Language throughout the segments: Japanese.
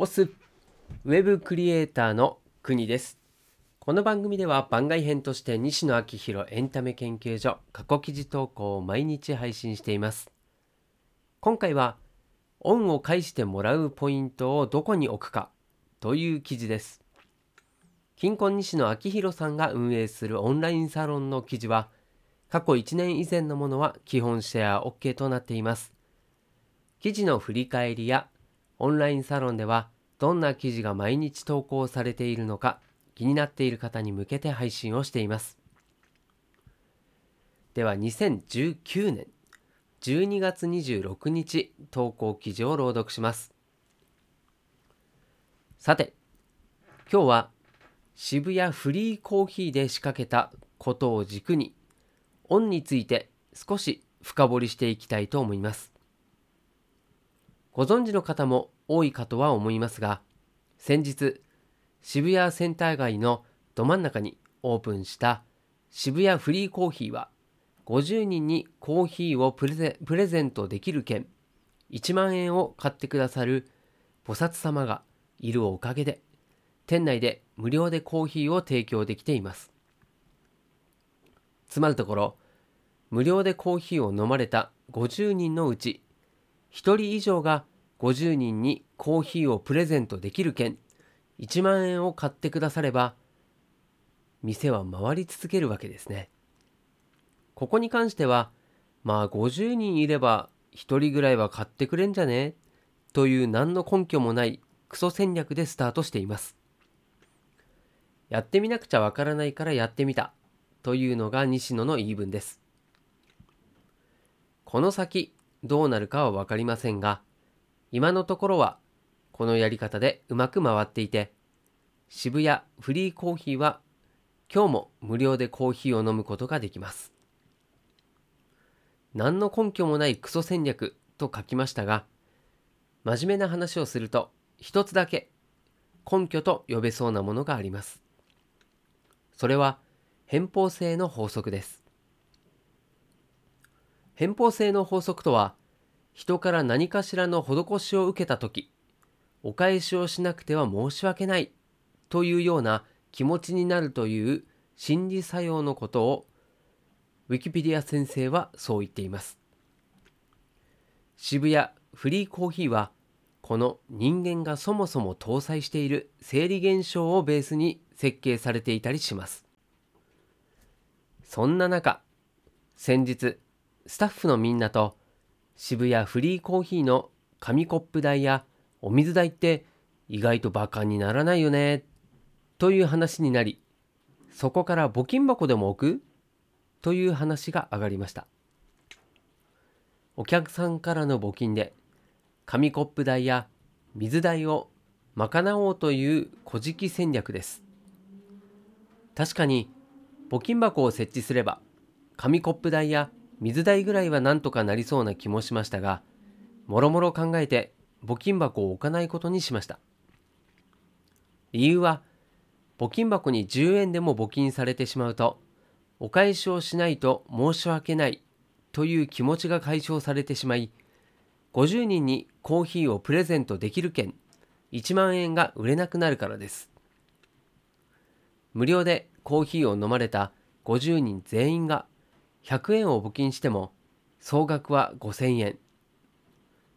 オスウェブクリエイターの国です。この番組では番外編として西野昭弘エンタメ研究所過去記事投稿を毎日配信しています。今回は恩を返してもらうポイントをどこに置くかという記事です。金婚西野昭弘さんが運営するオンラインサロンの記事は過去1年以前のものは基本シェア OK となっています。記事の振り返りやオンラインサロンではどんな記事が毎日投稿されているのか気になっている方に向けて配信をしています。では2019年12月26日投稿記事を朗読します。さて、今日は渋谷フリーコーヒーで仕掛けたことを軸に、オンについて少し深掘りしていきたいと思います。ご存知の方も多いかとは思いますが、先日、渋谷センター街のど真ん中にオープンした渋谷フリーコーヒーは、50人にコーヒーをプレゼプレゼントできる券1万円を買ってくださる菩薩様がいるおかげで、店内で無料でコーヒーを提供できています。つまるところ、無料でコーヒーを飲まれた50人のうち1人以上が50人にコーヒーをプレゼントできる券1万円を買ってくだされば店は回り続けるわけですね。ここに関してはまあ50人いれば1人ぐらいは買ってくれんじゃね？という何の根拠もないクソ戦略でスタートしています。やってみなくちゃわからないからやってみたというのが西野の言い分です。この先どうなるかは分かりませんが、今のところはこのやり方でうまく回っていて、渋谷フリーコーヒーは今日も無料でコーヒーを飲むことができます。何の根拠もないクソ戦略と書きましたが、真面目な話をすると一つだけ根拠と呼べそうなものがあります。それは偏方性の法則です。偏方性の法則とは、人から何かしらの施しを受けたとき、お返しをしなくては申し訳ないというような気持ちになるという心理作用のことを、ウィキペディア先生はそう言っています。渋谷フリーコーヒーは、この人間がそもそも搭載している生理現象をベースに設計されていたりします。そんな中、先日、スタッフのみんなと渋谷フリーコーヒーの紙コップ代やお水代って意外とバカにならないよね。という話になりそこから募金箱でも置く？という話が上がりました。お客さんからの募金で紙コップ代や水代を賄おうという小じ戦略です。確かに募金箱を設置すれば紙コップ代や水代ぐらいはなんとかなりそうな気もしましたが、もろもろ考えて募金箱を置かないことにしました。理由は、募金箱に10円でも募金されてしまうと、お返しをしないと申し訳ないという気持ちが解消されてしまい、50人にコーヒーをプレゼントできる券1万円が売れなくなるからです。無料でコーヒーを飲まれた50人全員が100円を募金しても総額は5000円。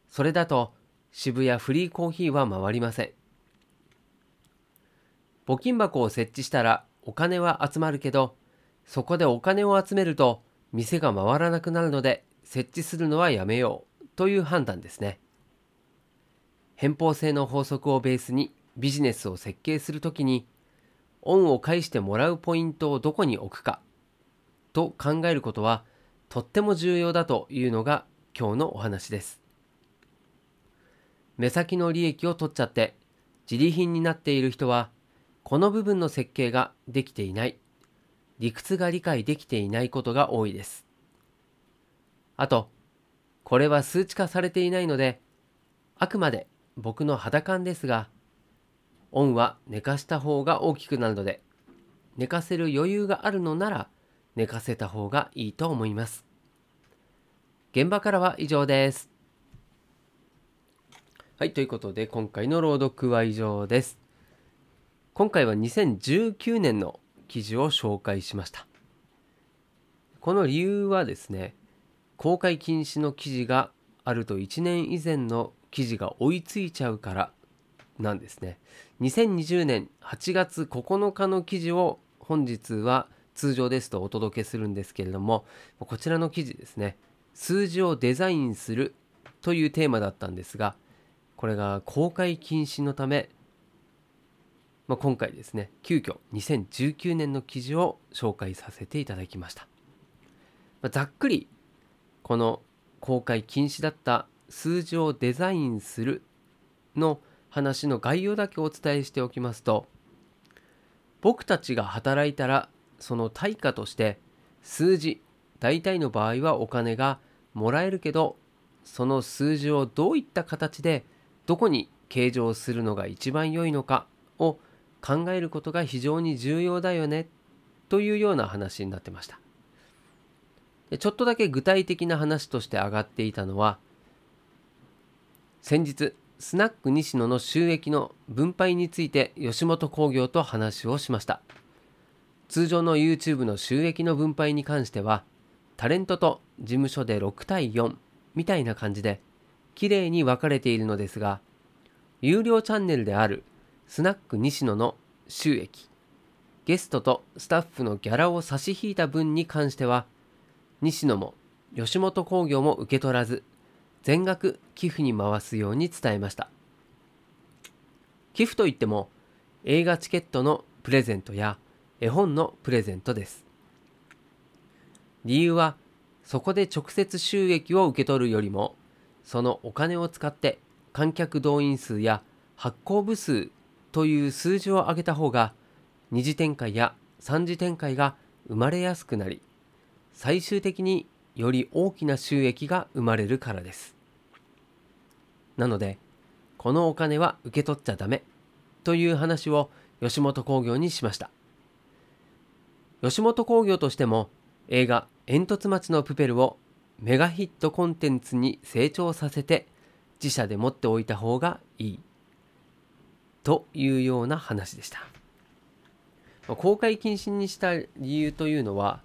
それだと渋谷フリーコーヒーは回りません。募金箱を設置したらお金は集まるけど、そこでお金を集めると店が回らなくなるので設置するのはやめようという判断ですね。偏方性の法則をベースにビジネスを設計するときに、恩を返してもらうポイントをどこに置くかと考えることはとっても重要だというのが今日のお話です。目先の利益を取っちゃって自利品になっている人はこの部分の設計ができていない理屈が理解できていないことが多いです。あとこれは数値化されていないのであくまで僕の肌感ですがオンは寝かした方が大きくなるので寝かせる余裕があるのなら寝かせた方がいいと思います。現場からは以上です。はい、ということで今回の朗読は以上です。今回は2019年の記事を紹介しました。この理由はですね、公開禁止の記事があると1年以前の記事が追いついちゃうからなんですね。2020年8月9日の記事を本日は通常ですとお届けするんですけれども、こちらの記事ですね、数字をデザインするというテーマだったんですが、これが公開禁止のため、まあ、今回ですね急遽2019年の記事を紹介させていただきました、まあ、ざっくりこの公開禁止だった数字をデザインするの話の概要だけお伝えしておきますと僕たちが働いたらその対価として数字大体の場合はお金がもらえるけどその数字をどういった形でどこに計上するのが一番良いのかを考えることが非常に重要だよねというような話になってました。ちょっとだけ具体的な話として上がっていたのは先日スナック西野の収益の分配について吉本興業と話をしました。通常の YouTube の収益の分配に関してはタレントと事務所で6対4みたいな感じできれいに分かれているのですが有料チャンネルであるスナック西野の収益ゲストとスタッフのギャラを差し引いた分に関しては西野も吉本興業も受け取らず全額寄付に回すように伝えました。寄付といっても映画チケットのプレゼントや絵本のプレゼントです。理由はそこで直接収益を受け取るよりもそのお金を使って観客動員数や発行部数という数字を上げた方が二次展開や三次展開が生まれやすくなり最終的により大きな収益が生まれるからです。なのでこのお金は受け取っちゃダメという話を吉本興業にしました。吉本興業としても映画「煙突町のプペル」をメガヒットコンテンツに成長させて自社で持っておいた方がいい。というような話でした。公開禁止にした理由というのは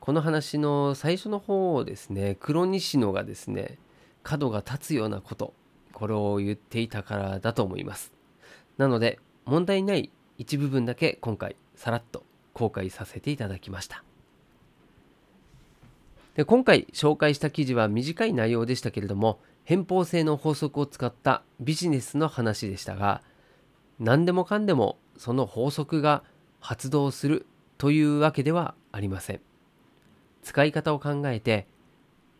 この話の最初の方をですね黒西野がですね角が立つようなことこれを言っていたからだと思います。なので問題ない一部分だけ今回さらっと公開させていただきました。で今回紹介した記事は短い内容でしたけれども偏方性の法則を使ったビジネスの話でしたが何でもかんでもその法則が発動するというわけではありません。使い方を考えて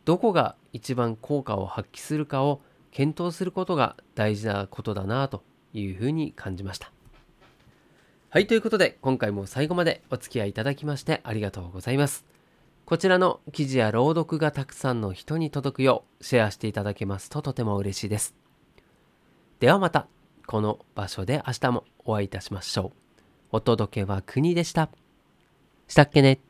どこが一番効果を発揮するかを検討することが大事なことだなというふうに感じました。はいということで今回も最後までお付き合いいただきましてありがとうございますこちらの記事や朗読がたくさんの人に届くようシェアしていただけますととても嬉しいです。ではまたこの場所で明日もお会いいたしましょう。お届けは国でした。したっけね